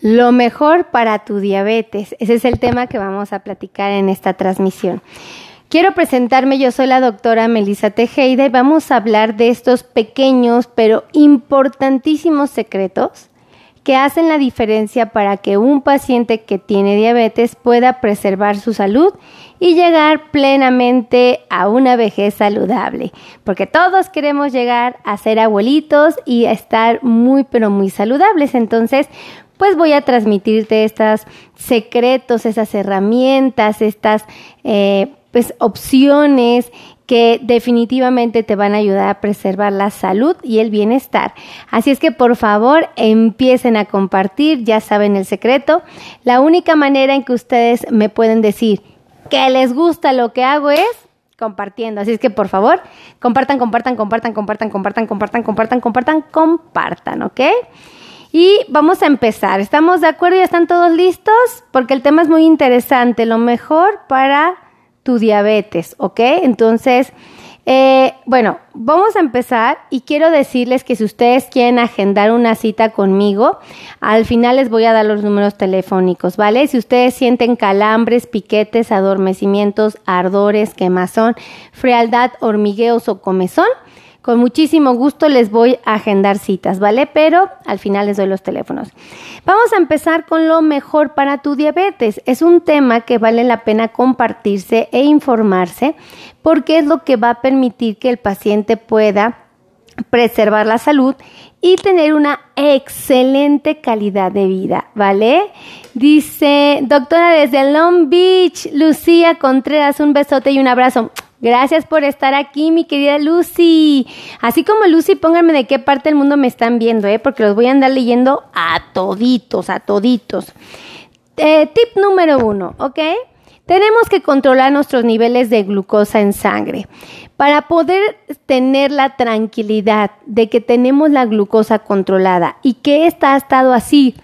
Lo mejor para tu diabetes. Ese es el tema que vamos a platicar en esta transmisión. Quiero presentarme, yo soy la doctora Melissa Tejeda y vamos a hablar de estos pequeños pero importantísimos secretos que hacen la diferencia para que un paciente que tiene diabetes pueda preservar su salud y llegar plenamente a una vejez saludable, porque todos queremos llegar a ser abuelitos y a estar muy pero muy saludables. Entonces, pues voy a transmitirte estos secretos, esas herramientas, estas eh, pues opciones que definitivamente te van a ayudar a preservar la salud y el bienestar. Así es que por favor empiecen a compartir, ya saben el secreto. La única manera en que ustedes me pueden decir que les gusta lo que hago es compartiendo. Así es que por favor, compartan, compartan, compartan, compartan, compartan, compartan, compartan, compartan, compartan, ¿ok? Y vamos a empezar. ¿Estamos de acuerdo? ¿Ya están todos listos? Porque el tema es muy interesante. Lo mejor para tu diabetes, ¿ok? Entonces, eh, bueno, vamos a empezar y quiero decirles que si ustedes quieren agendar una cita conmigo, al final les voy a dar los números telefónicos, ¿vale? Si ustedes sienten calambres, piquetes, adormecimientos, ardores, quemazón, frialdad, hormigueos o comezón, con muchísimo gusto les voy a agendar citas, ¿vale? Pero al final les doy los teléfonos. Vamos a empezar con lo mejor para tu diabetes. Es un tema que vale la pena compartirse e informarse porque es lo que va a permitir que el paciente pueda preservar la salud y tener una excelente calidad de vida, ¿vale? Dice, doctora desde Long Beach, Lucía Contreras, un besote y un abrazo. Gracias por estar aquí, mi querida Lucy. Así como Lucy, pónganme de qué parte del mundo me están viendo, ¿eh? porque los voy a andar leyendo a toditos, a toditos. Eh, tip número uno, ¿ok? Tenemos que controlar nuestros niveles de glucosa en sangre. Para poder tener la tranquilidad de que tenemos la glucosa controlada y que esta ha estado así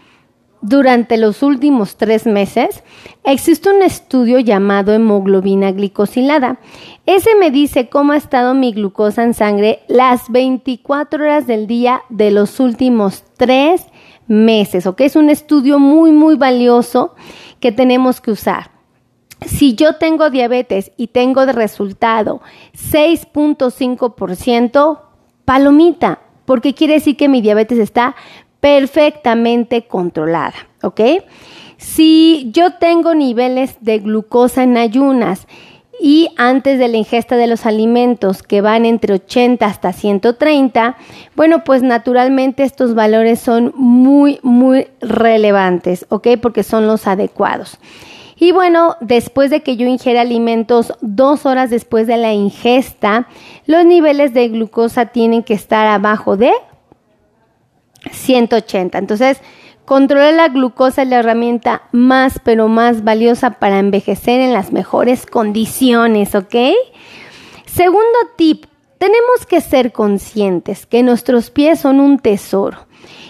durante los últimos tres meses, existe un estudio llamado hemoglobina glicosilada. Ese me dice cómo ha estado mi glucosa en sangre las 24 horas del día de los últimos tres meses, ¿ok? Es un estudio muy, muy valioso que tenemos que usar. Si yo tengo diabetes y tengo de resultado 6.5%, palomita, porque quiere decir que mi diabetes está perfectamente controlada, ¿ok? Si yo tengo niveles de glucosa en ayunas y antes de la ingesta de los alimentos que van entre 80 hasta 130, bueno, pues naturalmente estos valores son muy, muy relevantes, ¿ok? Porque son los adecuados. Y bueno, después de que yo ingiera alimentos, dos horas después de la ingesta, los niveles de glucosa tienen que estar abajo de 180. Entonces, controlar la glucosa es la herramienta más, pero más valiosa para envejecer en las mejores condiciones, ¿ok? Segundo tip, tenemos que ser conscientes que nuestros pies son un tesoro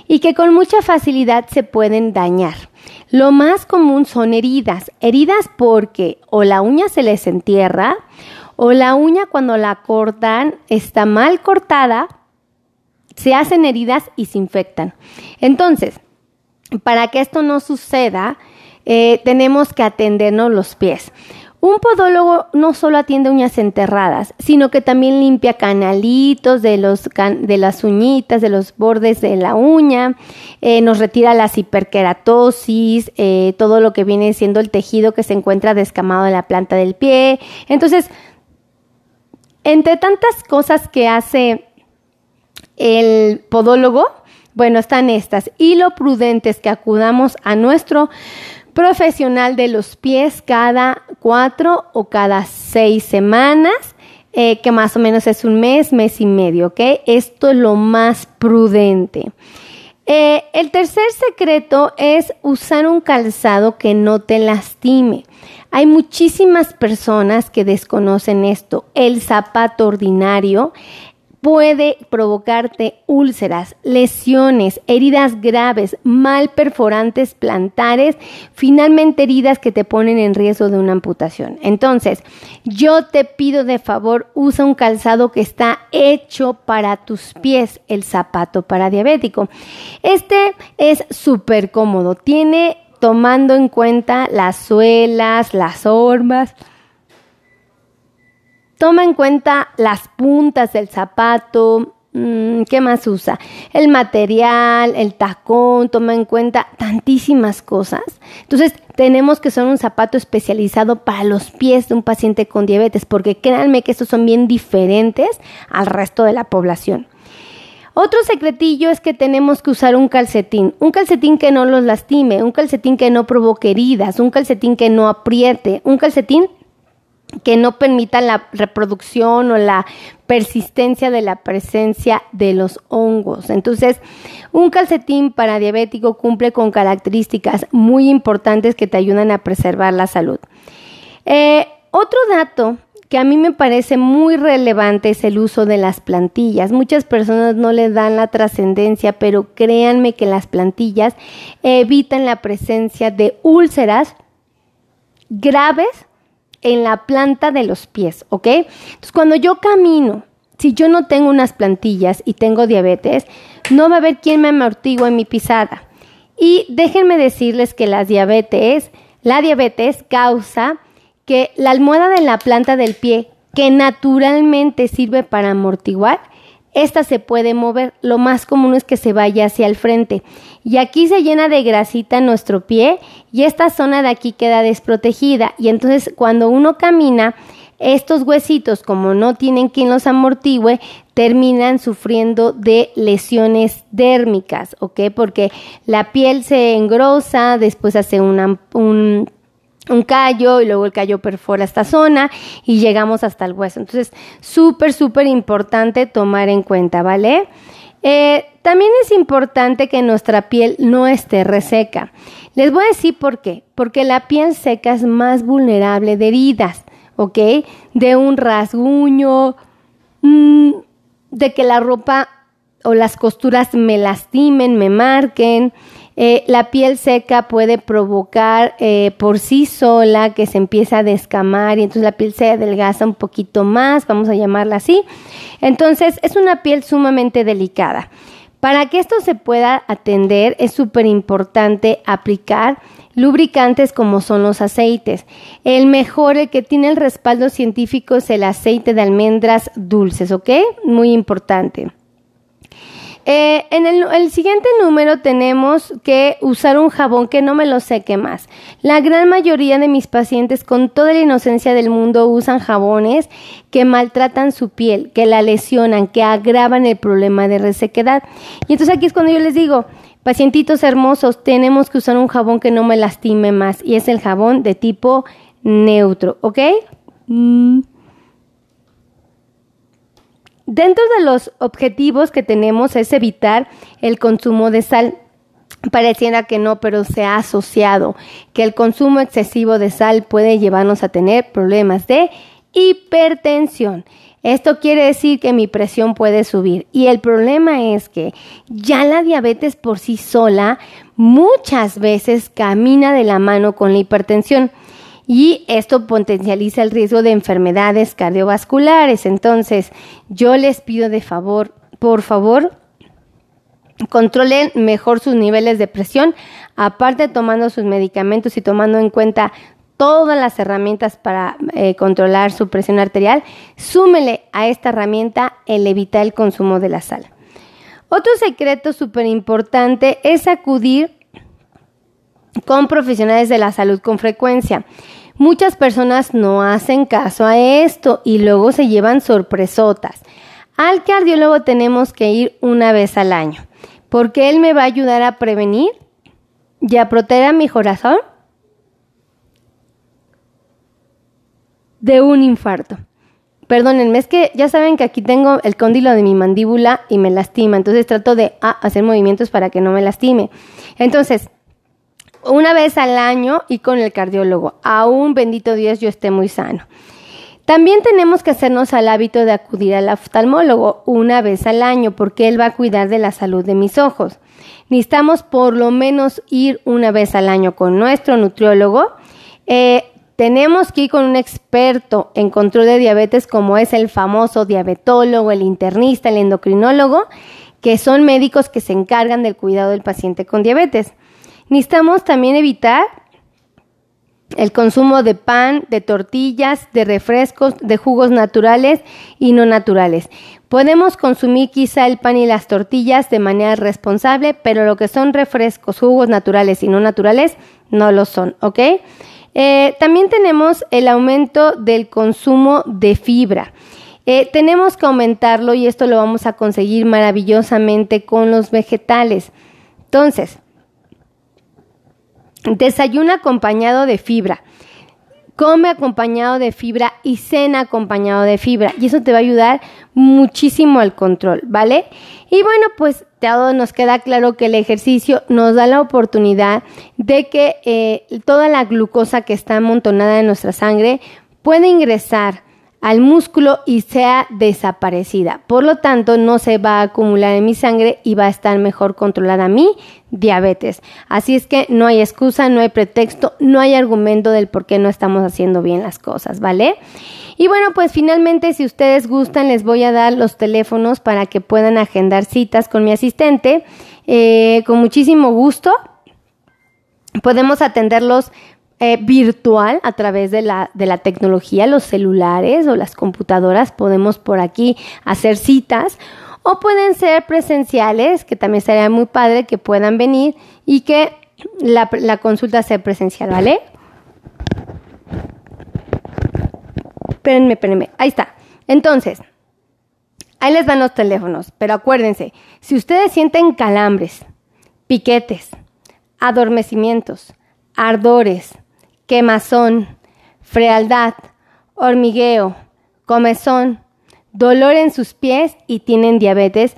y que con mucha facilidad se pueden dañar. Lo más común son heridas, heridas porque o la uña se les entierra o la uña cuando la cortan está mal cortada se hacen heridas y se infectan. Entonces, para que esto no suceda, eh, tenemos que atendernos los pies. Un podólogo no solo atiende uñas enterradas, sino que también limpia canalitos de, los de las uñitas, de los bordes de la uña, eh, nos retira las hiperkeratosis, eh, todo lo que viene siendo el tejido que se encuentra descamado en la planta del pie. Entonces, entre tantas cosas que hace el podólogo, bueno, están estas. Y lo prudente es que acudamos a nuestro profesional de los pies cada cuatro o cada seis semanas, eh, que más o menos es un mes, mes y medio, ¿ok? Esto es lo más prudente. Eh, el tercer secreto es usar un calzado que no te lastime. Hay muchísimas personas que desconocen esto. El zapato ordinario puede provocarte úlceras, lesiones, heridas graves, mal perforantes plantares, finalmente heridas que te ponen en riesgo de una amputación. Entonces, yo te pido de favor, usa un calzado que está hecho para tus pies, el zapato para diabético. Este es súper cómodo, tiene tomando en cuenta las suelas, las hormas, Toma en cuenta las puntas del zapato, mm, ¿Qué más usa? El material, el tacón, toma en cuenta tantísimas cosas. Entonces, tenemos que usar un zapato especializado para los pies de un paciente con diabetes, porque créanme que estos son bien diferentes al resto de la población. Otro secretillo es que tenemos que usar un calcetín, un calcetín que no los lastime, un calcetín que no provoque heridas, un calcetín que no apriete, un calcetín que no permita la reproducción o la persistencia de la presencia de los hongos. Entonces, un calcetín para diabético cumple con características muy importantes que te ayudan a preservar la salud. Eh, otro dato que a mí me parece muy relevante es el uso de las plantillas. Muchas personas no le dan la trascendencia, pero créanme que las plantillas evitan la presencia de úlceras graves en la planta de los pies, ¿ok? Entonces, cuando yo camino, si yo no tengo unas plantillas y tengo diabetes, no va a haber quien me amortigua en mi pisada. Y déjenme decirles que las diabetes, la diabetes causa que la almohada de la planta del pie, que naturalmente sirve para amortiguar, esta se puede mover. Lo más común es que se vaya hacia el frente. Y aquí se llena de grasita nuestro pie y esta zona de aquí queda desprotegida. Y entonces cuando uno camina, estos huesitos, como no tienen quien los amortigüe, terminan sufriendo de lesiones dérmicas, ¿ok? Porque la piel se engrosa, después hace un un callo y luego el callo perfora esta zona y llegamos hasta el hueso. Entonces, súper, súper importante tomar en cuenta, ¿vale? Eh, también es importante que nuestra piel no esté reseca. Les voy a decir por qué. Porque la piel seca es más vulnerable de heridas, ¿ok? De un rasguño, mm, de que la ropa o las costuras me lastimen, me marquen. Eh, la piel seca puede provocar eh, por sí sola que se empieza a descamar y entonces la piel se adelgaza un poquito más, vamos a llamarla así. Entonces es una piel sumamente delicada. Para que esto se pueda atender es súper importante aplicar lubricantes como son los aceites. El mejor, el que tiene el respaldo científico es el aceite de almendras dulces, ¿ok? Muy importante. Eh, en el, siguiente número tenemos que usar un jabón que no me lo seque más. La gran mayoría de mis pacientes con toda la inocencia del mundo usan jabones que maltratan su piel, que la lesionan, que agravan el problema de resequedad. Y entonces aquí es cuando yo les digo, pacientitos hermosos, tenemos que usar un jabón que no me lastime más y es el jabón de tipo neutro, ¿ok? Mm. Dentro de los objetivos que tenemos es evitar el consumo de sal. Pareciera que no, pero se ha asociado que el consumo excesivo de sal puede llevarnos a tener problemas de hipertensión. Esto quiere decir que mi presión puede subir y el problema es que ya la diabetes por sí sola muchas veces camina de la mano con la hipertensión y esto potencializa el riesgo de enfermedades cardiovasculares. Entonces, yo les pido de favor, por favor, controlen mejor sus niveles de presión, aparte tomando sus medicamentos y tomando en cuenta todas las herramientas para eh, controlar su presión arterial, súmele a esta herramienta el evitar el consumo de la sal. Otro secreto súper importante es acudir con profesionales de la salud con frecuencia. Muchas personas no hacen caso a esto y luego se llevan sorpresotas. Al cardiólogo tenemos que ir una vez al año, porque él me va a ayudar a prevenir y a proteger a mi corazón de un infarto. Perdónenme, es que ya saben que aquí tengo el cóndilo de mi mandíbula y me lastima, entonces trato de ah, hacer movimientos para que no me lastime. Entonces, una vez al año y con el cardiólogo. Aún, bendito Dios, yo esté muy sano. También tenemos que hacernos al hábito de acudir al oftalmólogo una vez al año porque él va a cuidar de la salud de mis ojos. Necesitamos por lo menos ir una vez al año con nuestro nutriólogo. Eh, tenemos que ir con un experto en control de diabetes como es el famoso diabetólogo, el internista, el endocrinólogo, que son médicos que se encargan del cuidado del paciente con diabetes. Necesitamos también evitar el consumo de pan, de tortillas, de refrescos, de jugos naturales y no naturales. Podemos consumir quizá el pan y las tortillas de manera responsable, pero lo que son refrescos, jugos naturales y no naturales no lo son, ¿ok? Eh, también tenemos el aumento del consumo de fibra. Eh, tenemos que aumentarlo y esto lo vamos a conseguir maravillosamente con los vegetales. Entonces, Desayuna acompañado de fibra. Come acompañado de fibra y cena acompañado de fibra. Y eso te va a ayudar muchísimo al control, ¿vale? Y bueno, pues todo nos queda claro que el ejercicio nos da la oportunidad de que eh, toda la glucosa que está amontonada en nuestra sangre puede ingresar al músculo y sea desaparecida. Por lo tanto, no se va a acumular en mi sangre y va a estar mejor controlada mi diabetes. Así es que no hay excusa, no hay pretexto, no hay argumento del por qué no estamos haciendo bien las cosas, ¿vale? Y bueno, pues finalmente, si ustedes gustan, les voy a dar los teléfonos para que puedan agendar citas con mi asistente. Eh, con muchísimo gusto. Podemos atenderlos eh, virtual a través de la, de la tecnología, los celulares o las computadoras, podemos por aquí hacer citas o pueden ser presenciales, que también sería muy padre que puedan venir y que la, la consulta sea presencial, ¿vale? Espérenme, espérenme, ahí está. Entonces, ahí les dan los teléfonos, pero acuérdense, si ustedes sienten calambres, piquetes, adormecimientos, ardores, quemazón, frialdad, hormigueo, comezón, dolor en sus pies y tienen diabetes,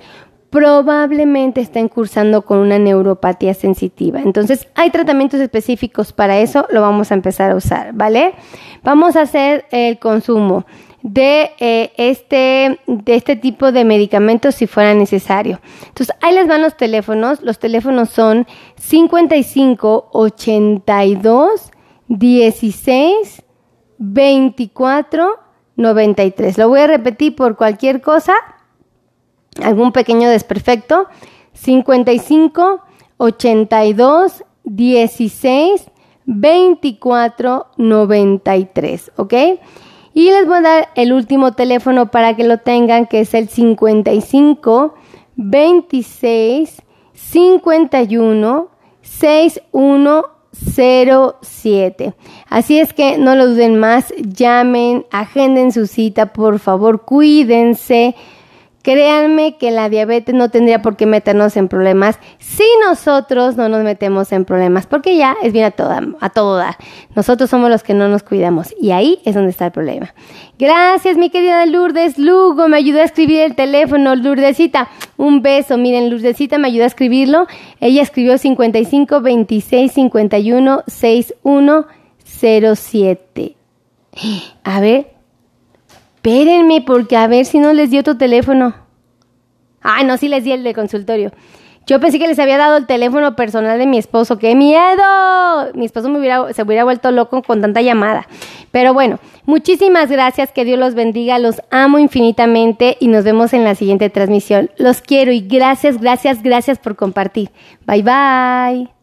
probablemente estén cursando con una neuropatía sensitiva. Entonces, hay tratamientos específicos para eso, lo vamos a empezar a usar, ¿vale? Vamos a hacer el consumo de, eh, este, de este tipo de medicamentos si fuera necesario. Entonces, ahí les van los teléfonos. Los teléfonos son 55 82 16 24 93. Lo voy a repetir por cualquier cosa, algún pequeño desperfecto. 55 82 16 24 93, ¿ok? Y les voy a dar el último teléfono para que lo tengan, que es el 55 26 51 61 07. Así es que no lo duden más, llamen, agenden su cita, por favor, cuídense. Créanme que la diabetes no tendría por qué meternos en problemas si nosotros no nos metemos en problemas, porque ya es bien a, toda, a todo dar. Nosotros somos los que no nos cuidamos y ahí es donde está el problema. Gracias, mi querida Lourdes Lugo, me ayudó a escribir el teléfono, Lourdesita. Un beso, miren, Lourdesita me ayudó a escribirlo. Ella escribió 55 26 51 61 07. A ver, Espérenme, porque a ver si no les dio tu teléfono. Ah, no, sí les di el de consultorio. Yo pensé que les había dado el teléfono personal de mi esposo. ¡Qué miedo! Mi esposo se hubiera vuelto loco con tanta llamada. Pero bueno, muchísimas gracias. Que Dios los bendiga. Los amo infinitamente y nos vemos en la siguiente transmisión. Los quiero y gracias, gracias, gracias por compartir. Bye bye.